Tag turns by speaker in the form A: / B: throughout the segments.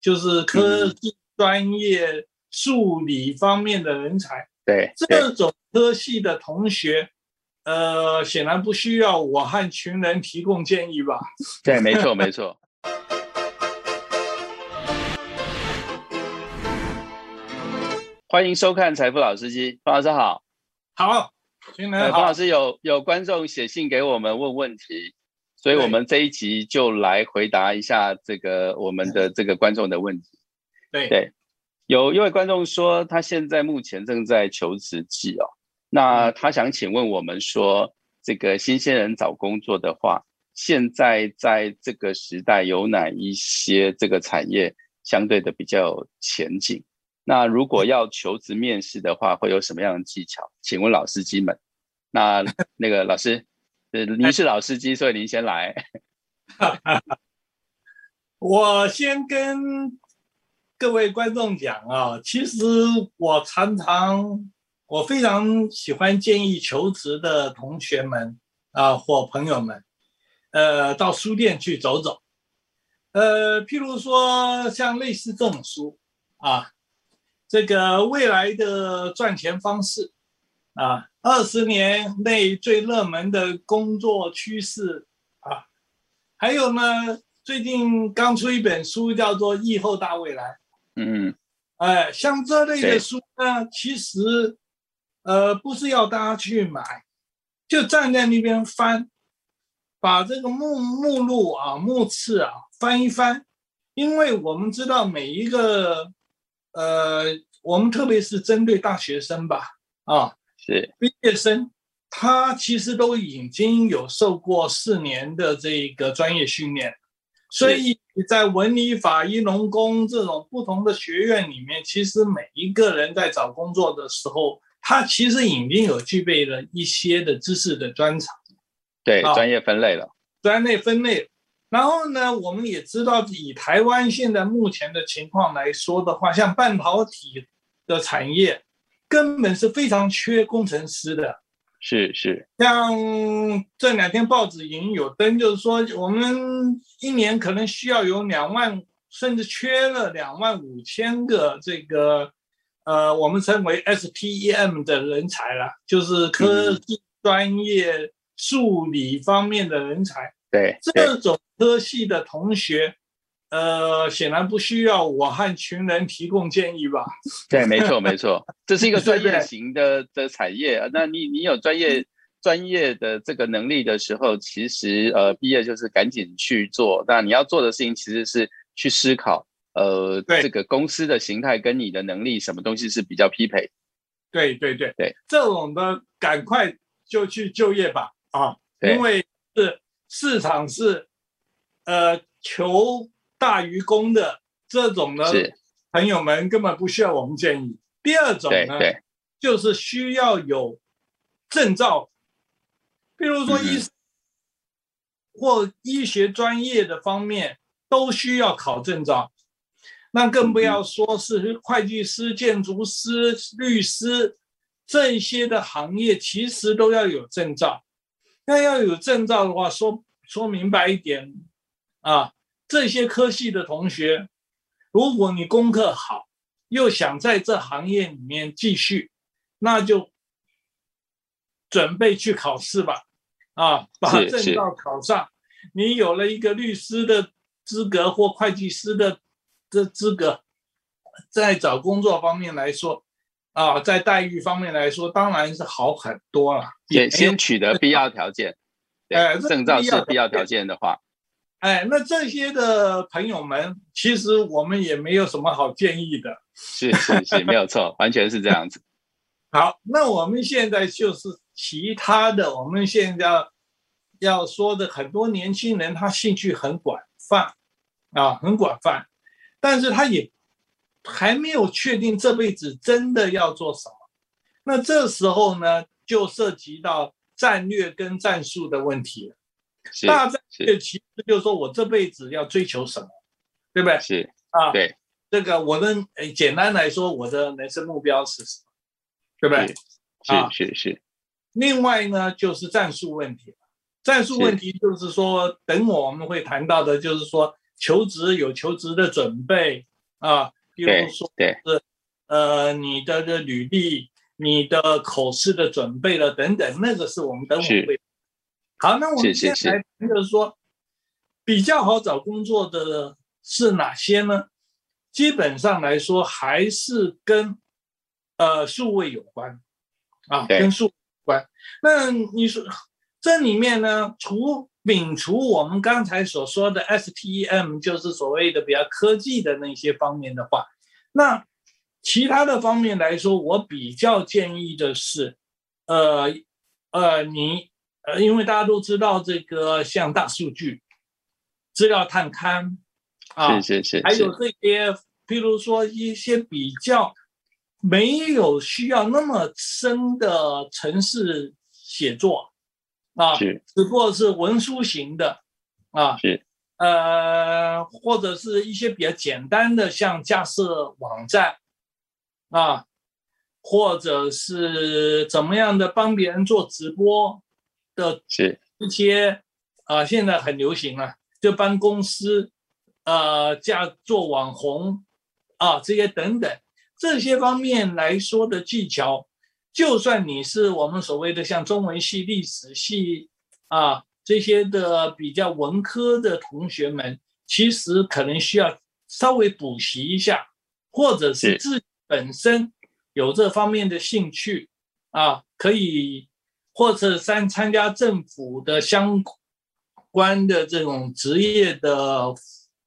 A: 就是科技专业、数理方面的人才。
B: 对，
A: 这种科系的同学，呃，显然不需要我和群人提供建议吧？
B: 对，没错，没错。欢迎收看《财富老司机》，方老师好。
A: 好，群人好。
B: 方老师有有观众写信给我们问问题，所以我们这一集就来回答一下这个我们的这个观众的问题。
A: 对
B: 对。有一位观众说，他现在目前正在求职季哦，那他想请问我们说，这个新鲜人找工作的话，现在在这个时代有哪一些这个产业相对的比较有前景？那如果要求职面试的话，会有什么样的技巧？请问老司机们，那那个老师，呃，您是老司机，所以您先来。
A: 我先跟。各位观众讲啊，其实我常常，我非常喜欢建议求职的同学们啊或朋友们，呃，到书店去走走，呃，譬如说像类似这种书啊，这个未来的赚钱方式啊，二十年内最热门的工作趋势啊，还有呢，最近刚出一本书叫做《疫后大未来》。
B: 嗯，
A: 哎，像这类的书呢，其实，呃，不是要大家去买，就站在那边翻，把这个目目录啊、目次啊翻一翻，因为我们知道每一个，呃，我们特别是针对大学生吧，啊，
B: 是
A: 毕业生，他其实都已经有受过四年的这个专业训练。所以在文理法医农工这种不同的学院里面，其实每一个人在找工作的时候，他其实已经有具备了一些的知识的专长，
B: 对，专业分类了，
A: 专业分类。然后呢，我们也知道，以台湾现在目前的情况来说的话，像半导体的产业，根本是非常缺工程师的。
B: 是是，
A: 像这两天报纸已经有登，就是说我们一年可能需要有两万，甚至缺了两万五千个这个，呃，我们称为 STEM 的人才了，就是科技专业、数理方面的人才。
B: 对，
A: 这种科系的同学。呃，显然不需要我和群人提供建议吧？
B: 对，没错，没错，这是一个专业型的的产业。那你你有专业专业的这个能力的时候，其实呃，毕业就是赶紧去做。那你要做的事情其实是去思考，呃，这个公司的形态跟你的能力什么东西是比较匹配。
A: 对对对
B: 对，
A: 这种的赶快就去就业吧啊！因为是市场是呃求。大于公的这种呢，朋友们根本不需要我们建议。第二种呢，就是需要有证照，比如说医或医学专业的方面都需要考证照。那更不要说是会计师、建筑师、律师这些的行业，其实都要有证照。那要有证照的话，说说明白一点啊。这些科系的同学，如果你功课好，又想在这行业里面继续，那就准备去考试吧。啊，把证照考上，你有了一个律师的资格或会计师的这资格，在找工作方面来说，啊，在待遇方面来说，当然是好很多了。
B: 也先取得必要条件，哎，证照是必要条件的话。
A: 哎，那这些的朋友们，其实我们也没有什么好建议的。
B: 是是是，没有错，完全是这样子。
A: 好，那我们现在就是其他的，我们现在要要说的很多年轻人，他兴趣很广泛啊，很广泛，但是他也还没有确定这辈子真的要做什么。那这时候呢，就涉及到战略跟战术的问题了。大战略其实就是说我这辈子要追求什么，对不对？
B: 是
A: 啊，
B: 对
A: 这个我的简单来说，我的人生目标是什么，对不对？
B: 是是是。
A: 另外呢，就是战术问题战术问题就是说，等我们会谈到的，就是说求职有求职的准备啊，比如说是呃你的的履历、你的口试的准备了等等，那个是我们等会会。好，那我们现在来就是说，比较好找工作的是哪些呢？基本上来说，还是跟呃数位有关啊，跟数有关。那你说这里面呢，除摒除我们刚才所说的 STEM，就是所谓的比较科技的那些方面的话，那其他的方面来说，我比较建议的是，呃呃，你呃，因为大家都知道这个像大数据、资料探勘
B: 啊，是是是，
A: 还有这些，譬如说一些比较没有需要那么深的城市写作。啊，
B: 是，
A: 只不过是文书型的，啊，
B: 是，
A: 呃，或者是一些比较简单的，像架设网站，啊，或者是怎么样的帮别人做直播的，
B: 是，
A: 一些啊，现在很流行啊，就帮公司，呃，架做网红，啊，这些等等，这些方面来说的技巧。就算你是我们所谓的像中文系、历史系啊这些的比较文科的同学们，其实可能需要稍微补习一下，或者是自己本身有这方面的兴趣啊，可以或者参参加政府的相关的这种职业的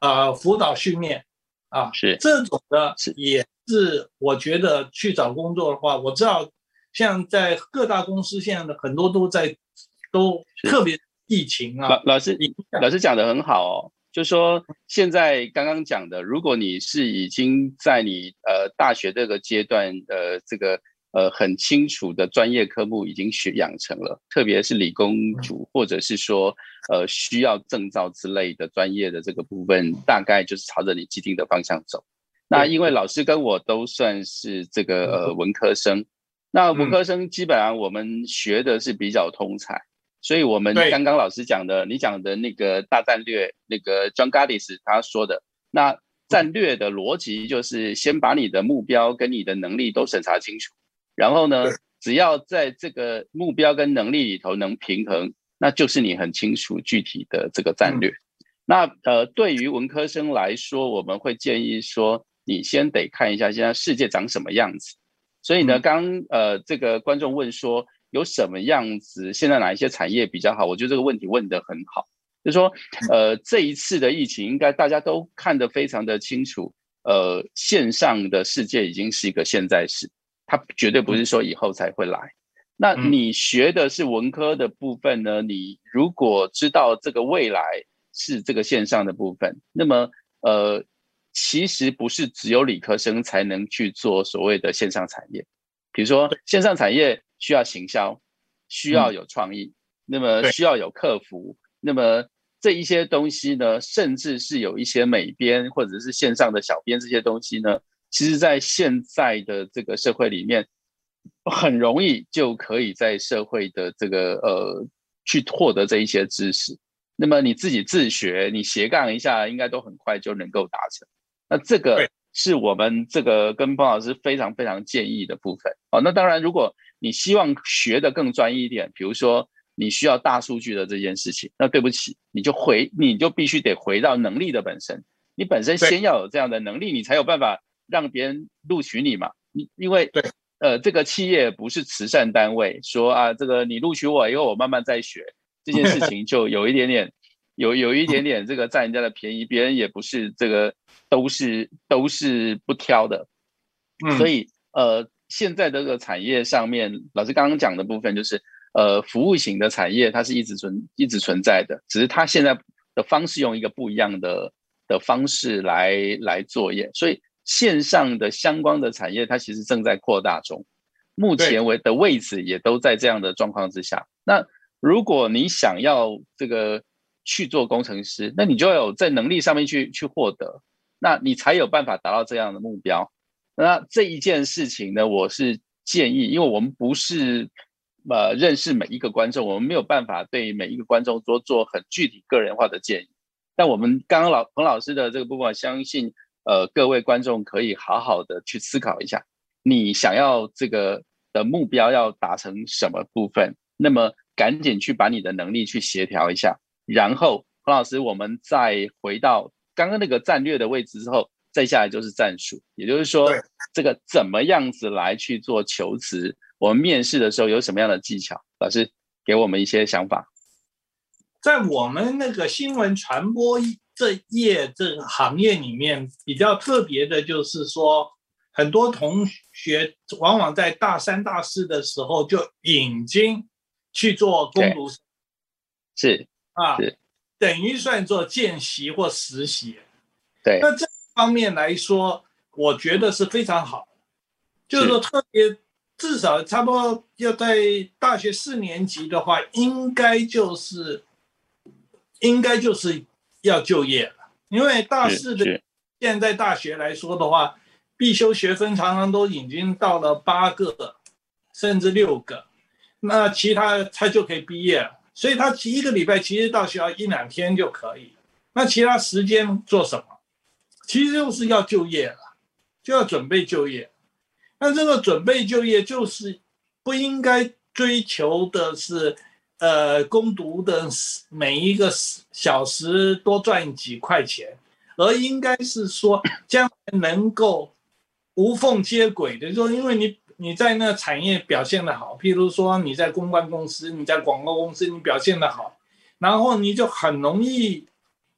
A: 呃辅导训练啊，
B: 是
A: 这种的也是我觉得去找工作的话，我知道。像在各大公司，现在的很多都在都特别疫情啊。
B: 老老师，老师讲的很好哦，就说现在刚刚讲的，如果你是已经在你呃大学这个阶段，呃这个呃很清楚的专业科目已经学养成了，特别是理工组或者是说呃需要证照之类的专业的这个部分，大概就是朝着你既定的方向走。那因为老师跟我都算是这个呃文科生。那文科生基本上我们学的是比较通才，所以我们刚刚老师讲的，你讲的那个大战略，那个 John Gaddis 他说的，那战略的逻辑就是先把你的目标跟你的能力都审查清楚，然后呢，只要在这个目标跟能力里头能平衡，那就是你很清楚具体的这个战略。那呃，对于文科生来说，我们会建议说，你先得看一下现在世界长什么样子。所以呢，刚呃，这个观众问说有什么样子，现在哪一些产业比较好？我觉得这个问题问得很好，就说呃，这一次的疫情，应该大家都看得非常的清楚，呃，线上的世界已经是一个现在式，它绝对不是说以后才会来。那你学的是文科的部分呢？你如果知道这个未来是这个线上的部分，那么呃。其实不是只有理科生才能去做所谓的线上产业，比如说线上产业需要行销，需要有创意，那么需要有客服，那么这一些东西呢，甚至是有一些美编或者是线上的小编这些东西呢，其实在现在的这个社会里面，很容易就可以在社会的这个呃去获得这一些知识，那么你自己自学，你斜杠一下，应该都很快就能够达成。那这个是我们这个跟方老师非常非常建议的部分哦。那当然，如果你希望学的更专业一点，比如说你需要大数据的这件事情，那对不起，你就回你就必须得回到能力的本身。你本身先要有这样的能力，你才有办法让别人录取你嘛。你因为呃，这个企业不是慈善单位，说啊，这个你录取我以后，我慢慢再学这件事情，就有一点点。有有一点点这个占人家的便宜，别人也不是这个都是都是不挑的，所以呃，现在这个产业上面，老师刚刚讲的部分就是呃，服务型的产业它是一直存一直存在的，只是它现在的方式用一个不一样的的方式来来作业，所以线上的相关的产业它其实正在扩大中，目前为的位置也都在这样的状况之下。那如果你想要这个。去做工程师，那你就要有在能力上面去去获得，那你才有办法达到这样的目标。那这一件事情呢，我是建议，因为我们不是呃认识每一个观众，我们没有办法对每一个观众做做很具体个人化的建议。但我们刚刚老彭老师的这个部分，相信呃，各位观众可以好好的去思考一下，你想要这个的目标要达成什么部分，那么赶紧去把你的能力去协调一下，然后洪老师，我们再回到刚刚那个战略的位置之后，再下来就是战术，也就是说，这个怎么样子来去做求职，我们面试的时候有什么样的技巧？老师给我们一些想法。
A: 在我们那个新闻传播这业这个行业里面，比较特别的就是说，很多同学往往在大三、大四的时候就已经去做工读生，
B: 是
A: 啊，等于算做见习或实习。
B: 对，
A: 那这方面来说，我觉得是非常好，就是说特别至少差不多要在大学四年级的话，应该就是。应该就是要就业了，因为大四的现在大学来说的话，必修学分常常都已经到了八个，甚至六个，那其他他就可以毕业了。所以他一个礼拜其实到学校一两天就可以，那其他时间做什么？其实就是要就业了，就要准备就业。那这个准备就业就是不应该追求的是。呃，攻读的每一个小时多赚几块钱，而应该是说将来能够无缝接轨的，说因为你你在那产业表现的好，譬如说你在公关公司、你在广告公司，你表现的好，然后你就很容易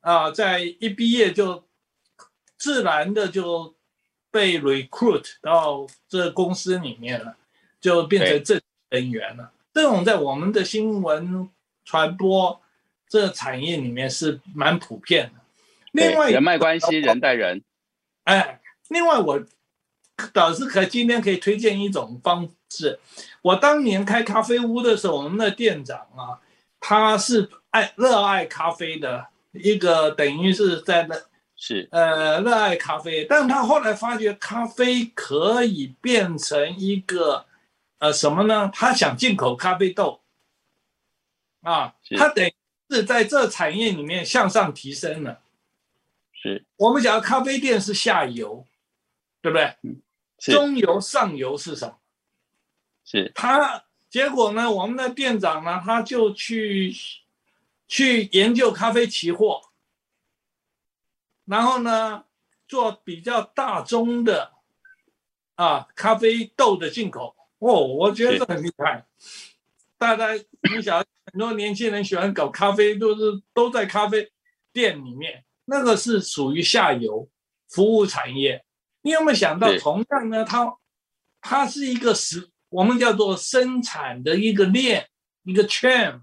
A: 啊，在一毕业就自然的就被 recruit 到这公司里面了，就变成正人员了。这种在我们的新闻传播这产业里面是蛮普遍的。另外，
B: 人脉关系，人带人。
A: 哎，另外我导师可今天可以推荐一种方式。我当年开咖啡屋的时候，我们的店长啊，他是爱热爱咖啡的一个，等于是在那
B: 是
A: 呃热爱咖啡，但他后来发觉咖啡可以变成一个。呃，什么呢？他想进口咖啡豆，啊，他等是在这产业里面向上提升了。
B: 是
A: 我们讲咖啡店是下游，对不对？中游、上游是什么？
B: 是
A: 他结果呢？我们的店长呢，他就去去研究咖啡期货，然后呢，做比较大宗的啊咖啡豆的进口。哦，我觉得这很厉害。大家，你想很多年轻人喜欢搞咖啡，都是都在咖啡店里面，那个是属于下游服务产业。你有没有想到，同样呢，它它是一个是我们叫做生产的一个链，一个圈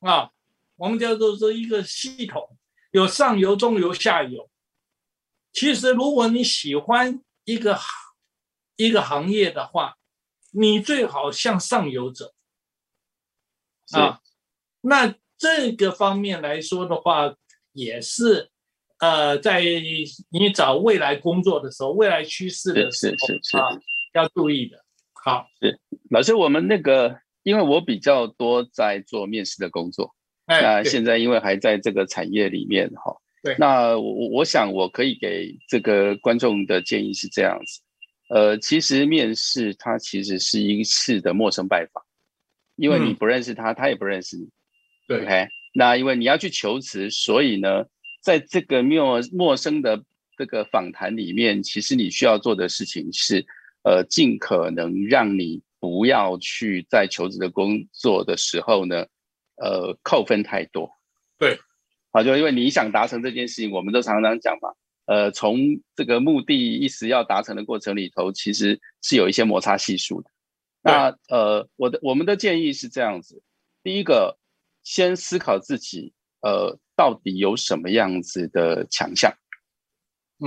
A: 啊，我们叫做是一个系统，有上游、中游、下游。其实，如果你喜欢一个一个行业的话，你最好向上游走啊，那这个方面来说的话，也是呃，在你找未来工作的时候，未来趋势的时候啊，要注意的。好，
B: 是。老师，我们那个，因为我比较多在做面试的工作，那现在因为还在这个产业里面哈，
A: 对，
B: 那我我想我可以给这个观众的建议是这样子。呃，其实面试它其实是一次的陌生拜访，因为你不认识他，他也不认识你。
A: 对
B: ，OK。那因为你要去求职，所以呢，在这个陌陌生的这个访谈里面，其实你需要做的事情是，呃，尽可能让你不要去在求职的工作的时候呢，呃，扣分太多。
A: 对，
B: 好，就因为你想达成这件事情，我们都常常讲嘛。呃，从这个目的一时要达成的过程里头，其实是有一些摩擦系数的。那呃，我的我们的建议是这样子：第一个，先思考自己呃到底有什么样子的强项，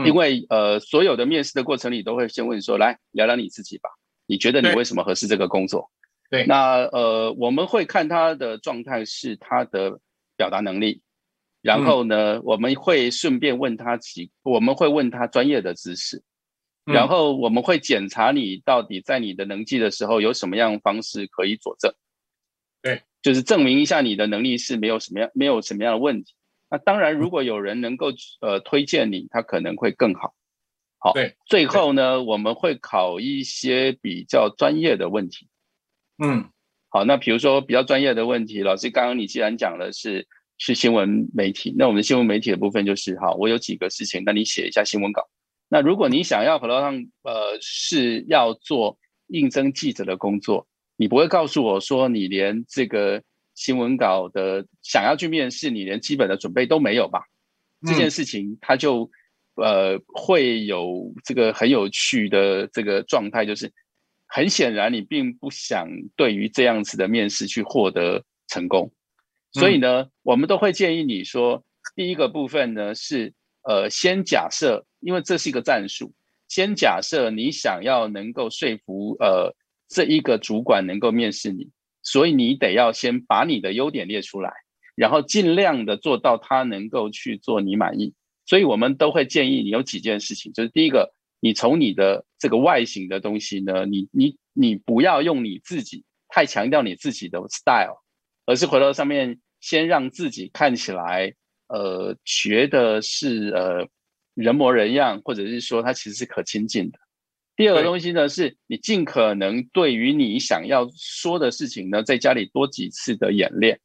B: 因为呃所有的面试的过程里都会先问说，来聊聊你自己吧，你觉得你为什么合适这个工作？
A: 对，
B: 那呃我们会看他的状态是他的表达能力。然后呢，我们会顺便问他几，我们会问他专业的知识，然后我们会检查你到底在你的能力的时候有什么样方式可以佐证，
A: 对，
B: 就是证明一下你的能力是没有什么样没有什么样的问题。那当然，如果有人能够呃推荐你，他可能会更好。好，
A: 对，
B: 最后呢，我们会考一些比较专业的问题。
A: 嗯，
B: 好，那比如说比较专业的问题，老师刚刚你既然讲的是是新闻媒体，那我们新闻媒体的部分就是好，我有几个事情，那你写一下新闻稿。那如果你想要可能上呃是要做应征记者的工作，你不会告诉我说你连这个新闻稿的想要去面试，你连基本的准备都没有吧？这件事情他就。呃，会有这个很有趣的这个状态，就是很显然你并不想对于这样子的面试去获得成功，所以呢，我们都会建议你说，第一个部分呢是呃，先假设，因为这是一个战术，先假设你想要能够说服呃这一个主管能够面试你，所以你得要先把你的优点列出来，然后尽量的做到他能够去做你满意。所以我们都会建议你有几件事情，就是第一个，你从你的这个外形的东西呢，你你你不要用你自己太强调你自己的 style，而是回到上面先让自己看起来，呃，觉得是呃人模人样，或者是说它其实是可亲近的。第二个东西呢，是你尽可能对于你想要说的事情呢，在家里多几次的演练。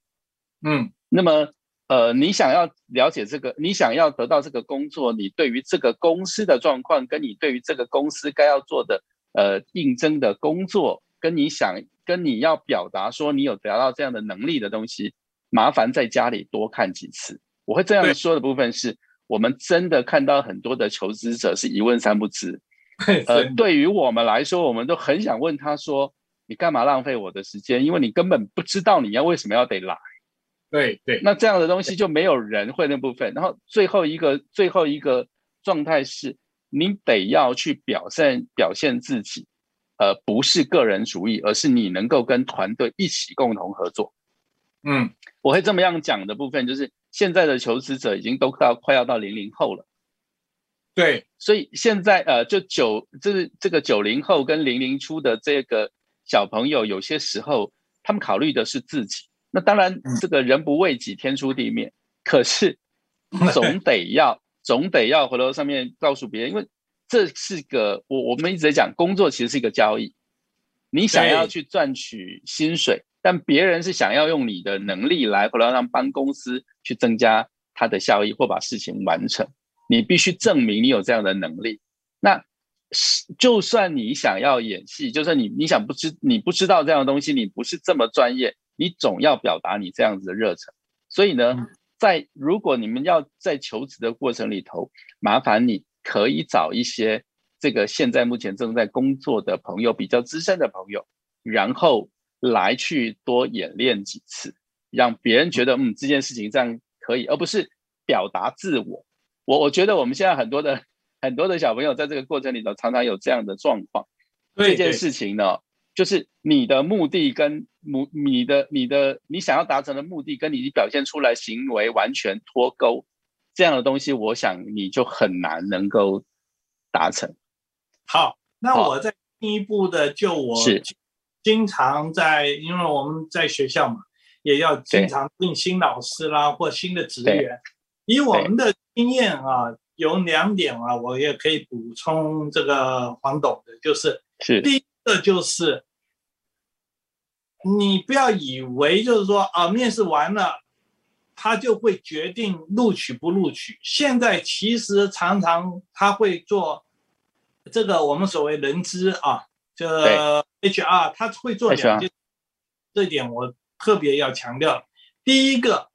A: 嗯，
B: 那么。呃，你想要了解这个，你想要得到这个工作，你对于这个公司的状况，跟你对于这个公司该要做的呃应征的工作，跟你想跟你要表达说你有得到这样的能力的东西，麻烦在家里多看几次。我会这样说的部分是，我们真的看到很多的求职者是一问三不知。呃，对于我们来说，我们都很想问他说，你干嘛浪费我的时间？因为你根本不知道你要为什么要得来。
A: 对对，
B: 那这样的东西就没有人会那部分。然后最后一个最后一个状态是，你得要去表现表现自己，呃，不是个人主义，而是你能够跟团队一起共同合作。
A: 嗯，
B: 我会这么样讲的部分，就是现在的求职者已经都快要快要到零零后了。
A: 对，
B: 所以现在呃，就九就是这个九零后跟零零初的这个小朋友，有些时候他们考虑的是自己。那当然，这个人不为己，天诛地灭。可是 总得要，总得要回头上面告诉别人，因为这是个我我们一直在讲，工作其实是一个交易。你想要去赚取薪水，但别人是想要用你的能力来或者让帮公司去增加它的效益或把事情完成。你必须证明你有这样的能力。那是就算你想要演戏，就算你你想不知你不知道这样的东西，你不是这么专业。你总要表达你这样子的热忱，所以呢，在如果你们要在求职的过程里头，麻烦你可以找一些这个现在目前正在工作的朋友，比较资深的朋友，然后来去多演练几次，让别人觉得嗯这件事情这样可以，而不是表达自我。我我觉得我们现在很多的 很多的小朋友在这个过程里头常常有这样的状况，这件事情呢。就是你的目的跟目你的你的你想要达成的目的跟你表现出来行为完全脱钩，这样的东西，我想你就很难能够达成。
A: 好，那我再进一步的，就我是经常在，因为我们在学校嘛，也要经常聘新老师啦或新的职员。以我们的经验啊，有两点啊，我也可以补充这个黄董的，就是
B: 是
A: 第一个就是。你不要以为就是说啊，面试完了，他就会决定录取不录取。现在其实常常他会做这个我们所谓人资啊，这 HR 他会做两件，这点我特别要强调。第一个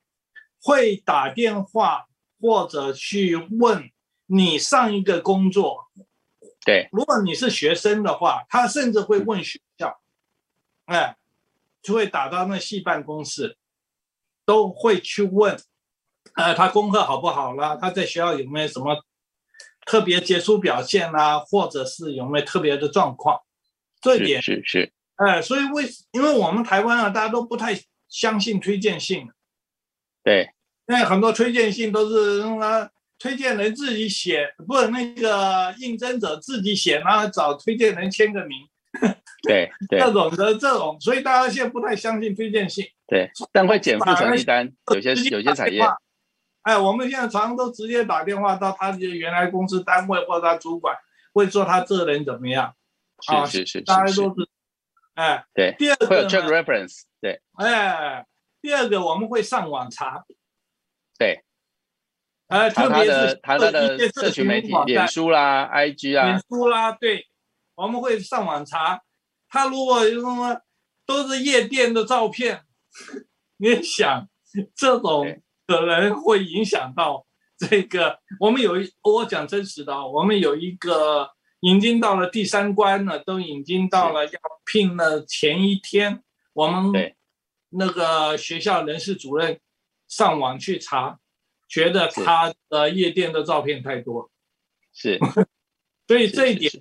A: 会打电话或者去问你上一个工作，
B: 对，
A: 如果你是学生的话，他甚至会问学校，哎。就会打到那系办公室，都会去问，呃，他功课好不好啦？他在学校有没有什么特别杰出表现啦？或者是有没有特别的状况？这一点
B: 是是，
A: 哎，所以为因为我们台湾啊，大家都不太相信推荐信，
B: 对，
A: 因为很多推荐信都是啊，推荐人自己写，不那个应征者自己写，然后找推荐人签个名。
B: 对对，
A: 这种的这种，所以大家现在不太相信推荐信。
B: 对，但会减负成绩单，有些有些产业。
A: 哎，我们现在常常都直接打电话到他的原来公司单位或者他主管，会说他这人怎么样。
B: 是是是，
A: 大家都是。哎，
B: 对。
A: 第二个
B: 会有 check reference，对。
A: 哎，第二个我们会上网查。
B: 对。
A: 哎，特别是
B: 他的社群媒体，脸书啦、IG 啊。
A: 脸书啦，对，我们会上网查。他如果什么都是夜店的照片，你想这种可能会影响到这个。我们有一，我讲真实的，我们有一个已经到了第三关了，都已经到了要聘的前一天，我们那个学校人事主任上网去查。觉得他的夜店的照片太多，
B: 是，
A: 所以这一点，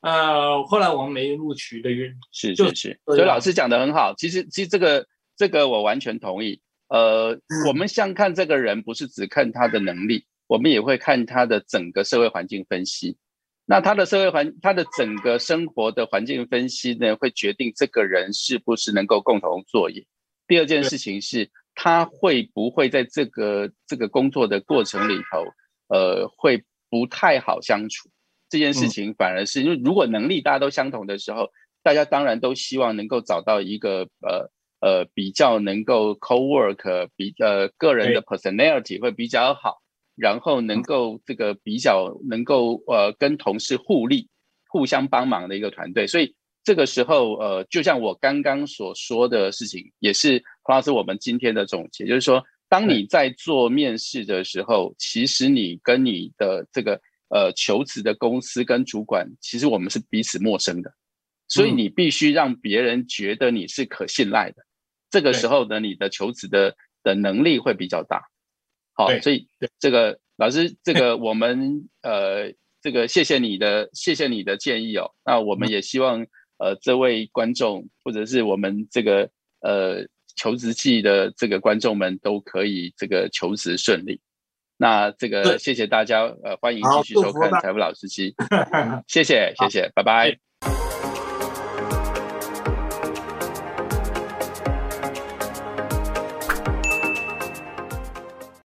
A: 呃，后来我们没录取的原因
B: 是是是，所以老师讲的很好。其实其实这个这个我完全同意。呃，我们像看这个人，不是只看他的能力，我们也会看他的整个社会环境分析。那他的社会环，他的整个生活的环境分析呢，会决定这个人是不是能够共同作业。第二件事情是。他会不会在这个这个工作的过程里头，呃，会不太好相处？这件事情反而是因为如果能力大家都相同的时候，大家当然都希望能够找到一个呃呃比较能够 co work 比呃个人的 personality 会比较好，然后能够这个比较能够呃跟同事互利、互相帮忙的一个团队，所以。这个时候，呃，就像我刚刚所说的事情，也是黄老师我们今天的总结，就是说，当你在做面试的时候，其实你跟你的这个呃求职的公司跟主管，其实我们是彼此陌生的，所以你必须让别人觉得你是可信赖的。这个时候呢，你的求职的的能力会比较大。好，所以这个老师，这个我们呃，这个谢谢你的，谢谢你的建议哦。那我们也希望。呃，这位观众或者是我们这个呃求职季的这个观众们都可以这个求职顺利。那这个谢谢大家，呃，欢迎继续收看财富老司机，谢谢谢谢，拜拜。